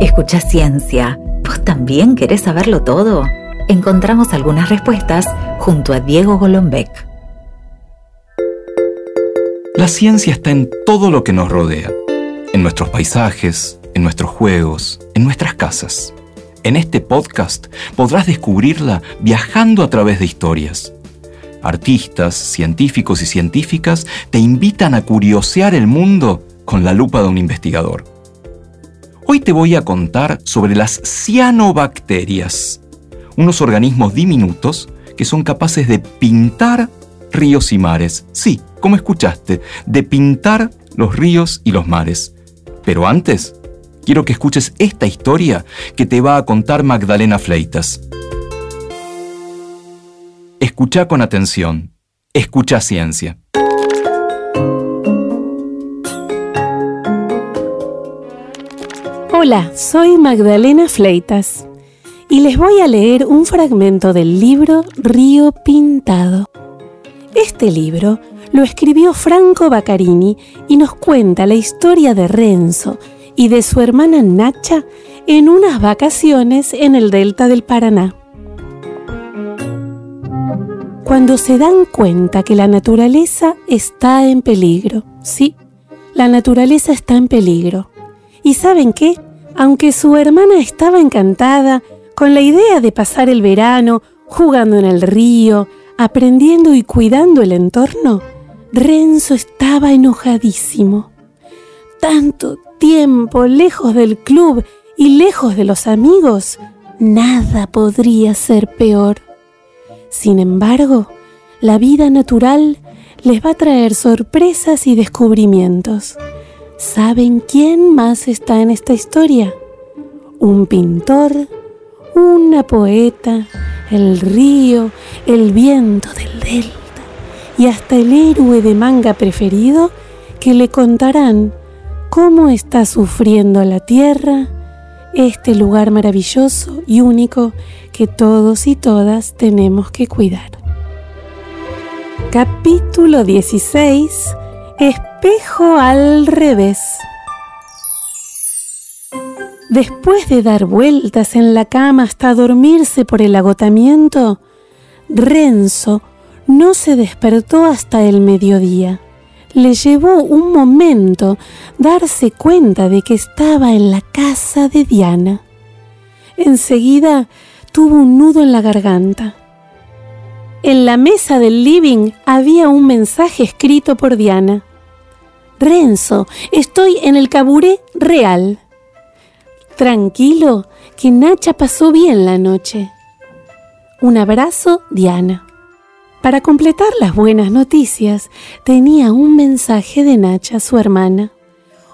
Escucha ciencia. ¿Vos también querés saberlo todo? Encontramos algunas respuestas junto a Diego Golombek. La ciencia está en todo lo que nos rodea, en nuestros paisajes, en nuestros juegos, en nuestras casas. En este podcast podrás descubrirla viajando a través de historias. Artistas, científicos y científicas te invitan a curiosear el mundo con la lupa de un investigador. Hoy te voy a contar sobre las cianobacterias, unos organismos diminutos que son capaces de pintar ríos y mares. Sí, como escuchaste, de pintar los ríos y los mares. Pero antes, quiero que escuches esta historia que te va a contar Magdalena Fleitas. Escucha con atención. Escucha ciencia. Hola, soy Magdalena Fleitas y les voy a leer un fragmento del libro Río Pintado. Este libro lo escribió Franco Baccarini y nos cuenta la historia de Renzo y de su hermana Nacha en unas vacaciones en el delta del Paraná. Cuando se dan cuenta que la naturaleza está en peligro, sí, la naturaleza está en peligro. ¿Y saben qué? Aunque su hermana estaba encantada con la idea de pasar el verano jugando en el río, aprendiendo y cuidando el entorno, Renzo estaba enojadísimo. Tanto tiempo lejos del club y lejos de los amigos, nada podría ser peor. Sin embargo, la vida natural les va a traer sorpresas y descubrimientos. ¿Saben quién más está en esta historia? Un pintor, una poeta, el río, el viento del delta y hasta el héroe de manga preferido que le contarán cómo está sufriendo la tierra, este lugar maravilloso y único que todos y todas tenemos que cuidar. Capítulo 16 espejo al revés. Después de dar vueltas en la cama hasta dormirse por el agotamiento, Renzo no se despertó hasta el mediodía. Le llevó un momento darse cuenta de que estaba en la casa de Diana. Enseguida tuvo un nudo en la garganta. En la mesa del living había un mensaje escrito por Diana. Renzo, estoy en el caburé real. Tranquilo, que Nacha pasó bien la noche. Un abrazo, Diana. Para completar las buenas noticias, tenía un mensaje de Nacha, su hermana.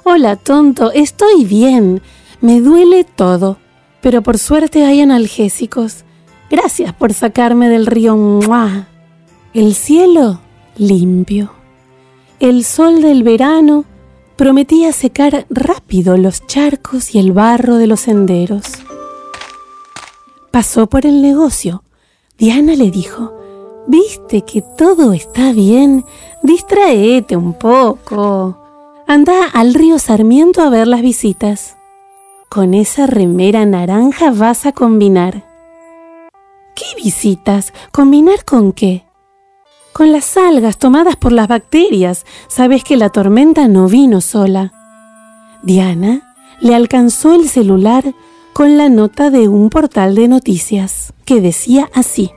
Hola, tonto, estoy bien. Me duele todo, pero por suerte hay analgésicos. Gracias por sacarme del río. ¡Mua! El cielo limpio. El sol del verano prometía secar rápido los charcos y el barro de los senderos. Pasó por el negocio. Diana le dijo, ¿viste que todo está bien? Distraete un poco. Anda al río Sarmiento a ver las visitas. Con esa remera naranja vas a combinar. ¿Qué visitas? ¿Combinar con qué? Con las algas tomadas por las bacterias. Sabes que la tormenta no vino sola. Diana le alcanzó el celular con la nota de un portal de noticias que decía así.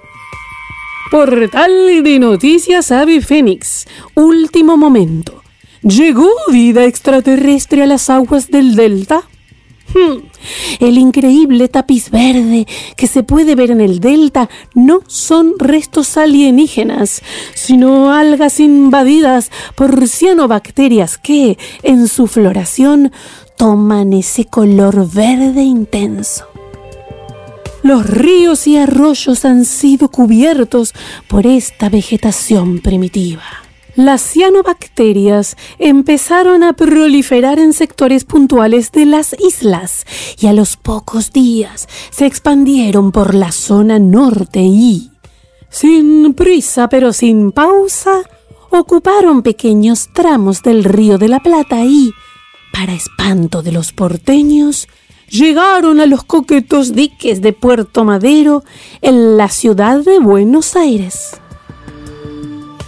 Portal de noticias Ave Fénix. Último momento. ¿Llegó vida extraterrestre a las aguas del delta? El increíble tapiz verde que se puede ver en el delta no son restos alienígenas, sino algas invadidas por cianobacterias que, en su floración, toman ese color verde intenso. Los ríos y arroyos han sido cubiertos por esta vegetación primitiva las cianobacterias empezaron a proliferar en sectores puntuales de las islas y a los pocos días se expandieron por la zona norte y, sin prisa pero sin pausa, ocuparon pequeños tramos del río de la Plata y, para espanto de los porteños, llegaron a los coquetos diques de Puerto Madero en la ciudad de Buenos Aires.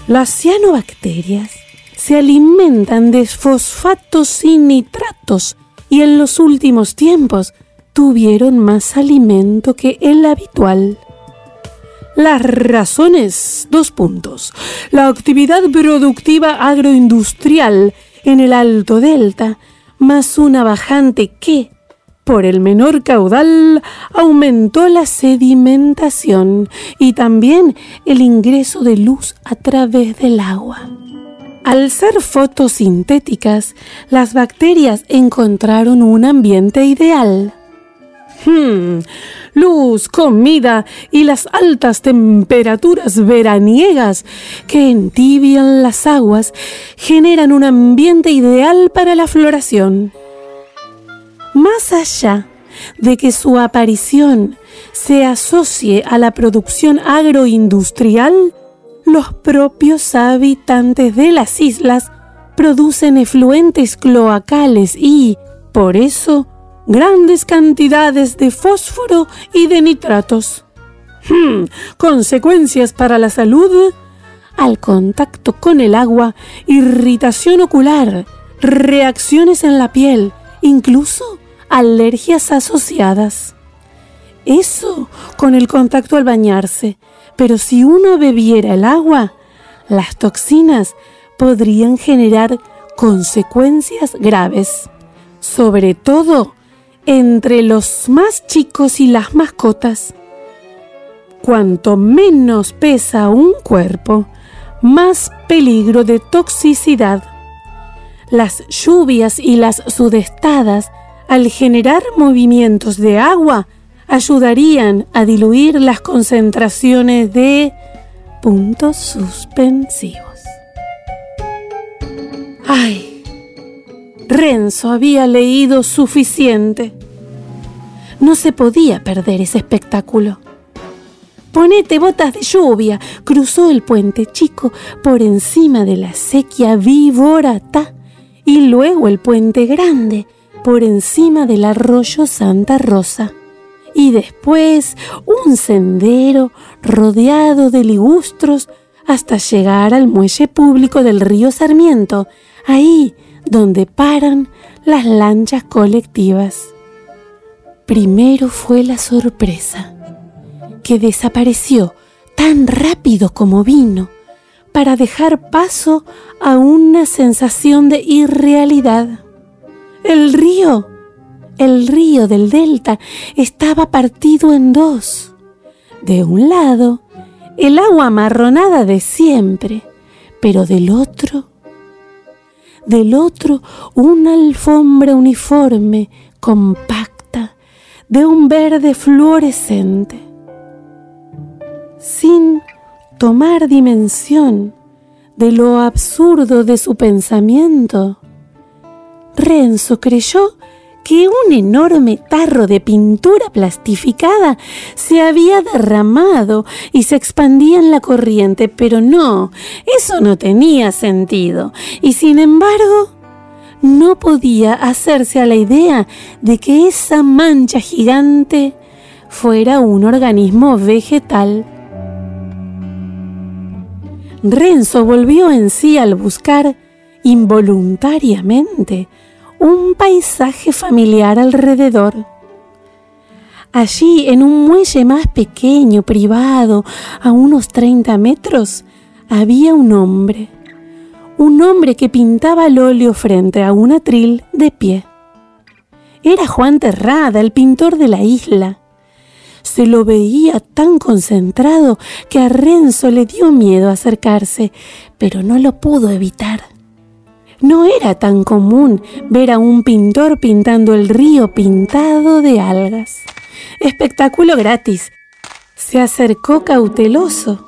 Las cianobacterias se alimentan de fosfatos y nitratos y en los últimos tiempos tuvieron más alimento que el habitual. Las razones, dos puntos. La actividad productiva agroindustrial en el Alto Delta, más una bajante que, por el menor caudal, aumentó la sedimentación y también el ingreso de luz a través del agua. Al ser fotosintéticas, las bacterias encontraron un ambiente ideal. Hmm, luz, comida y las altas temperaturas veraniegas que entibian las aguas generan un ambiente ideal para la floración. Más allá de que su aparición se asocie a la producción agroindustrial, los propios habitantes de las islas producen efluentes cloacales y, por eso, grandes cantidades de fósforo y de nitratos. Hmm, consecuencias para la salud al contacto con el agua, irritación ocular, reacciones en la piel, incluso alergias asociadas. Eso con el contacto al bañarse, pero si uno bebiera el agua, las toxinas podrían generar consecuencias graves, sobre todo entre los más chicos y las mascotas. Cuanto menos pesa un cuerpo, más peligro de toxicidad. Las lluvias y las sudestadas, al generar movimientos de agua, ayudarían a diluir las concentraciones de puntos suspensivos. ¡Ay! Renzo había leído suficiente. No se podía perder ese espectáculo. Ponete botas de lluvia. Cruzó el puente chico por encima de la sequía víborata y luego el puente grande por encima del arroyo Santa Rosa y después un sendero rodeado de ligustros hasta llegar al muelle público del río Sarmiento, ahí donde paran las lanchas colectivas. Primero fue la sorpresa, que desapareció tan rápido como vino, para dejar paso a una sensación de irrealidad. El río el río del delta estaba partido en dos. De un lado, el agua amarronada de siempre, pero del otro, del otro, una alfombra uniforme, compacta, de un verde fluorescente. Sin tomar dimensión de lo absurdo de su pensamiento, Renzo creyó que un enorme tarro de pintura plastificada se había derramado y se expandía en la corriente, pero no, eso no tenía sentido. Y sin embargo, no podía hacerse a la idea de que esa mancha gigante fuera un organismo vegetal. Renzo volvió en sí al buscar involuntariamente un paisaje familiar alrededor. Allí, en un muelle más pequeño, privado, a unos 30 metros, había un hombre. Un hombre que pintaba el óleo frente a un atril de pie. Era Juan Terrada, el pintor de la isla. Se lo veía tan concentrado que a Renzo le dio miedo acercarse, pero no lo pudo evitar. No era tan común ver a un pintor pintando el río pintado de algas. Espectáculo gratis. Se acercó cauteloso,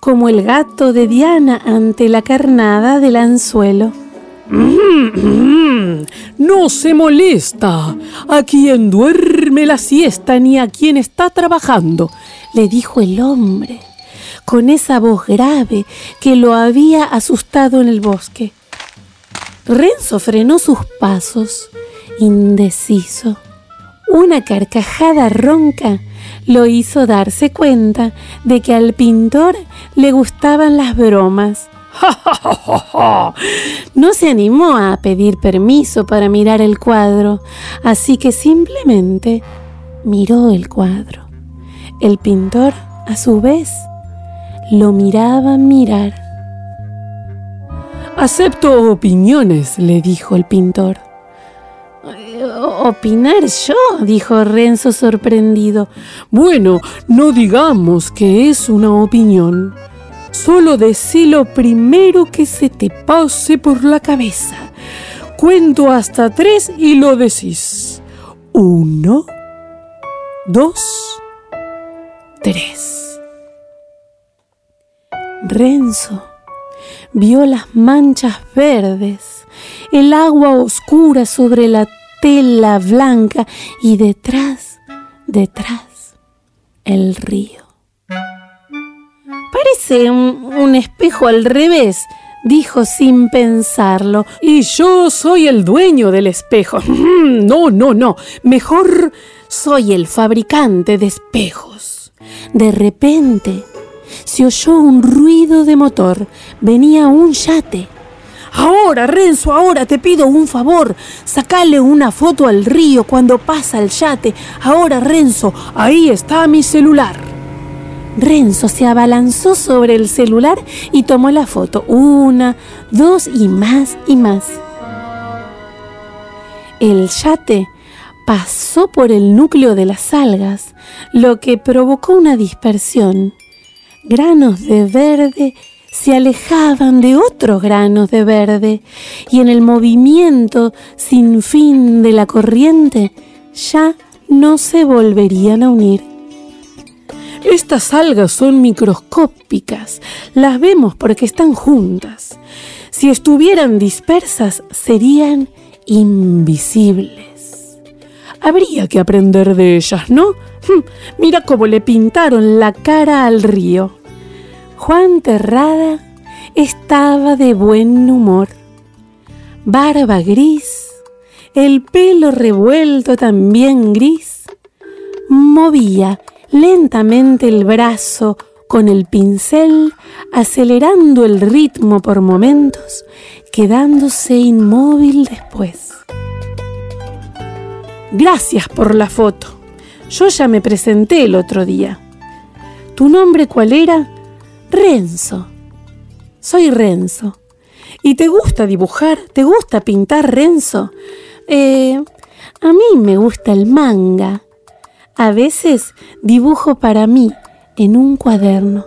como el gato de Diana ante la carnada del anzuelo. No se molesta a quien duerme la siesta ni a quien está trabajando, le dijo el hombre, con esa voz grave que lo había asustado en el bosque. Renzo frenó sus pasos, indeciso. Una carcajada ronca lo hizo darse cuenta de que al pintor le gustaban las bromas. No se animó a pedir permiso para mirar el cuadro, así que simplemente miró el cuadro. El pintor, a su vez, lo miraba mirar. Acepto opiniones, le dijo el pintor. ¿Opinar yo? dijo Renzo sorprendido. Bueno, no digamos que es una opinión. Solo decí lo primero que se te pase por la cabeza. Cuento hasta tres y lo decís. Uno, dos, tres. Renzo vio las manchas verdes, el agua oscura sobre la tela blanca y detrás, detrás, el río. Parece un, espejo al revés, dijo sin pensarlo. Y yo soy el dueño del espejo. No, no, no. Mejor soy el fabricante de espejos. De repente se oyó un ruido de motor. Venía un yate. Ahora, Renzo, ahora te pido un favor. Sacale una foto al río cuando pasa el yate. Ahora, Renzo, ahí está mi celular. Renzo se abalanzó sobre el celular y tomó la foto. Una, dos y más y más. El yate pasó por el núcleo de las algas, lo que provocó una dispersión. Granos de verde se alejaban de otros granos de verde y en el movimiento sin fin de la corriente ya no se volverían a unir. Estas algas son microscópicas, las vemos porque están juntas. Si estuvieran dispersas, serían invisibles. Habría que aprender de ellas, ¿no? Hm, mira cómo le pintaron la cara al río. Juan Terrada estaba de buen humor. Barba gris, el pelo revuelto también gris, movía lentamente el brazo con el pincel, acelerando el ritmo por momentos, quedándose inmóvil después. Gracias por la foto. Yo ya me presenté el otro día. ¿Tu nombre cuál era? Renzo. Soy Renzo. ¿Y te gusta dibujar? ¿Te gusta pintar, Renzo? Eh, a mí me gusta el manga. A veces dibujo para mí en un cuaderno.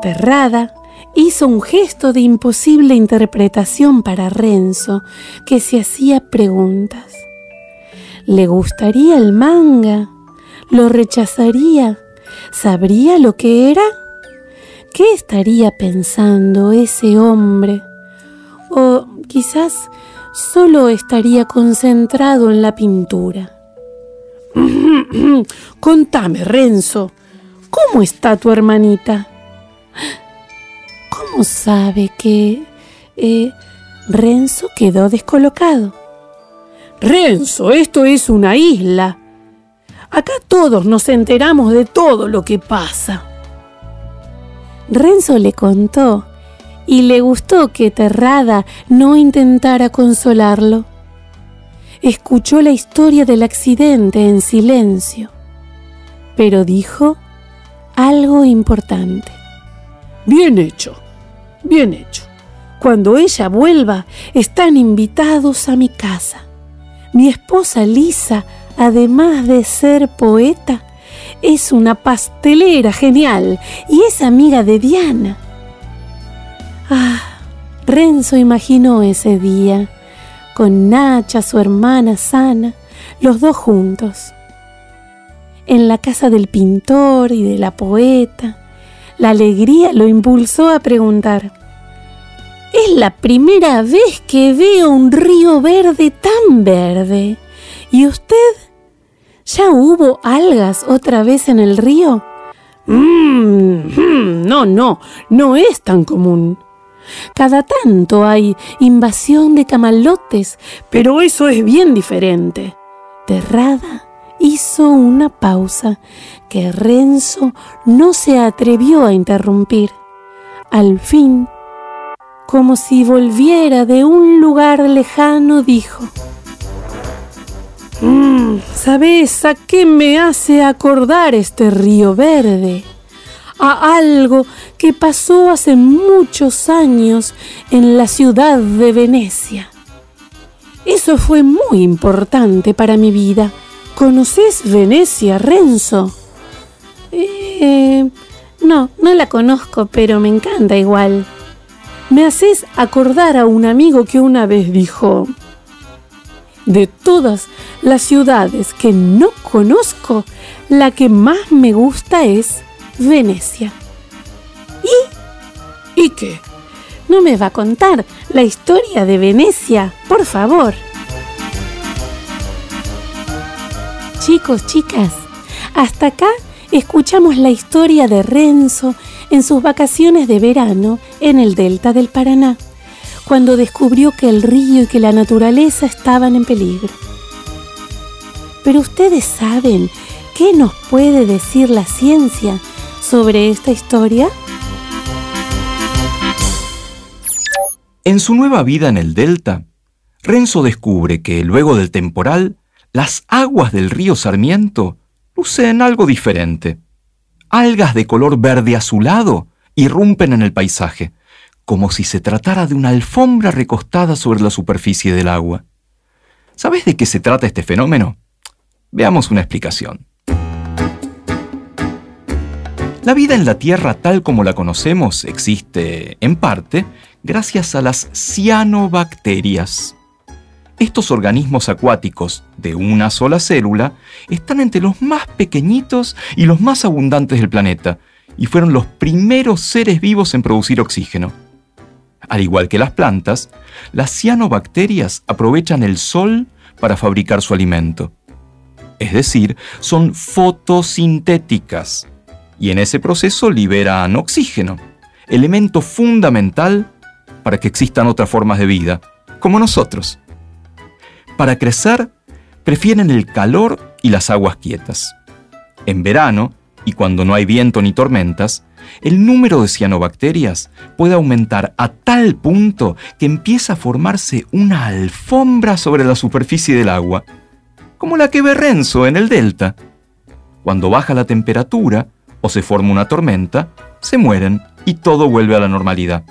Terrada hizo un gesto de imposible interpretación para Renzo, que se hacía preguntas. ¿Le gustaría el manga? ¿Lo rechazaría? ¿Sabría lo que era? ¿Qué estaría pensando ese hombre? O quizás solo estaría concentrado en la pintura. Contame, Renzo, ¿cómo está tu hermanita? ¿Cómo sabe que... Eh, Renzo quedó descolocado. Renzo, esto es una isla. Acá todos nos enteramos de todo lo que pasa. Renzo le contó y le gustó que Terrada no intentara consolarlo escuchó la historia del accidente en silencio, pero dijo algo importante. Bien hecho, bien hecho. Cuando ella vuelva, están invitados a mi casa. Mi esposa Lisa, además de ser poeta, es una pastelera genial y es amiga de Diana. Ah, Renzo imaginó ese día con Nacha, su hermana sana, los dos juntos. En la casa del pintor y de la poeta, la alegría lo impulsó a preguntar, es la primera vez que veo un río verde tan verde. ¿Y usted? ¿Ya hubo algas otra vez en el río? Mmm, no, no, no es tan común. Cada tanto hay invasión de camalotes, pero eso es bien diferente. aterrada, hizo una pausa que Renzo no se atrevió a interrumpir. Al fin, como si volviera de un lugar lejano, dijo, mm, ¿Sabes a qué me hace acordar este río verde? A algo que pasó hace muchos años en la ciudad de Venecia. Eso fue muy importante para mi vida. ¿Conoces Venecia, Renzo? Eh, no, no la conozco, pero me encanta igual. Me haces acordar a un amigo que una vez dijo, de todas las ciudades que no conozco, la que más me gusta es Venecia. ¿Y? ¿Y qué? ¿No me va a contar la historia de Venecia, por favor? Chicos, chicas, hasta acá escuchamos la historia de Renzo en sus vacaciones de verano en el delta del Paraná, cuando descubrió que el río y que la naturaleza estaban en peligro. Pero ustedes saben qué nos puede decir la ciencia sobre esta historia. En su nueva vida en el delta, Renzo descubre que luego del temporal, las aguas del río Sarmiento lucen algo diferente algas de color verde azulado irrumpen en el paisaje, como si se tratara de una alfombra recostada sobre la superficie del agua. ¿Sabes de qué se trata este fenómeno? Veamos una explicación. La vida en la Tierra tal como la conocemos existe, en parte, gracias a las cianobacterias. Estos organismos acuáticos de una sola célula están entre los más pequeñitos y los más abundantes del planeta y fueron los primeros seres vivos en producir oxígeno. Al igual que las plantas, las cianobacterias aprovechan el sol para fabricar su alimento. Es decir, son fotosintéticas y en ese proceso liberan oxígeno, elemento fundamental para que existan otras formas de vida, como nosotros. Para crecer, prefieren el calor y las aguas quietas. En verano, y cuando no hay viento ni tormentas, el número de cianobacterias puede aumentar a tal punto que empieza a formarse una alfombra sobre la superficie del agua, como la que ve Renzo en el delta. Cuando baja la temperatura o se forma una tormenta, se mueren y todo vuelve a la normalidad.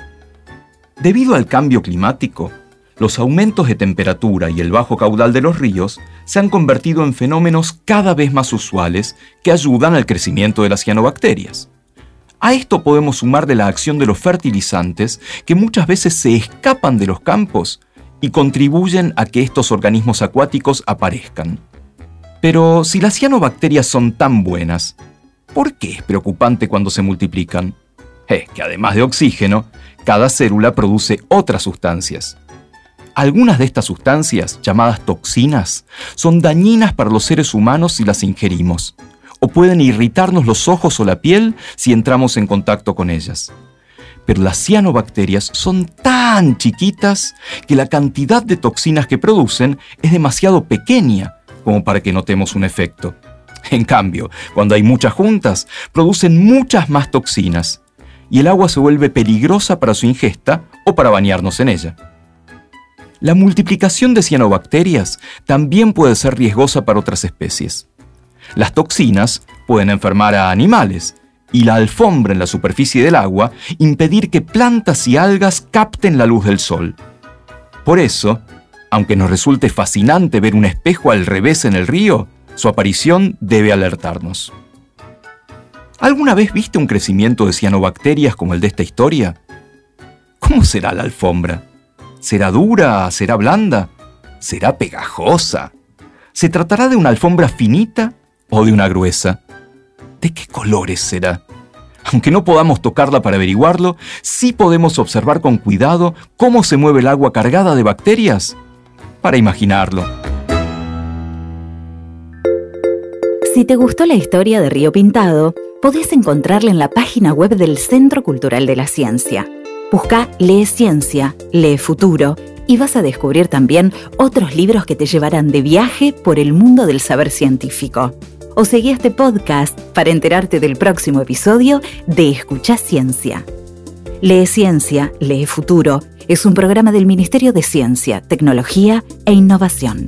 Debido al cambio climático, los aumentos de temperatura y el bajo caudal de los ríos se han convertido en fenómenos cada vez más usuales que ayudan al crecimiento de las cianobacterias. A esto podemos sumar de la acción de los fertilizantes que muchas veces se escapan de los campos y contribuyen a que estos organismos acuáticos aparezcan. Pero si las cianobacterias son tan buenas, ¿por qué es preocupante cuando se multiplican? Es que además de oxígeno, cada célula produce otras sustancias algunas de estas sustancias, llamadas toxinas, son dañinas para los seres humanos si las ingerimos, o pueden irritarnos los ojos o la piel si entramos en contacto con ellas. Pero las cianobacterias son tan chiquitas que la cantidad de toxinas que producen es demasiado pequeña como para que notemos un efecto. En cambio, cuando hay muchas juntas, producen muchas más toxinas y el agua se vuelve peligrosa para su ingesta o para bañarnos en ella. La multiplicación de cianobacterias también puede ser riesgosa para otras especies. Las toxinas pueden enfermar a animales y la alfombra en la superficie del agua impedir que plantas y algas capten la luz del sol. Por eso, aunque nos resulte fascinante ver un espejo al revés en el río, su aparición debe alertarnos. ¿Alguna vez viste un crecimiento de cianobacterias como el de esta historia? ¿Cómo será la alfombra? ¿Será dura? ¿Será blanda? ¿Será pegajosa? ¿Se tratará de una alfombra finita o de una gruesa? ¿De qué colores será? Aunque no podamos tocarla para averiguarlo, sí podemos observar con cuidado cómo se mueve el agua cargada de bacterias para imaginarlo. Si te gustó la historia de Río Pintado, podés encontrarla en la página web del Centro Cultural de la Ciencia Busca Lee Ciencia, Lee Futuro y vas a descubrir también otros libros que te llevarán de viaje por el mundo del saber científico. O seguí este podcast para enterarte del próximo episodio de Escucha Ciencia. Lee Ciencia, Lee Futuro es un programa del Ministerio de Ciencia, Tecnología e Innovación.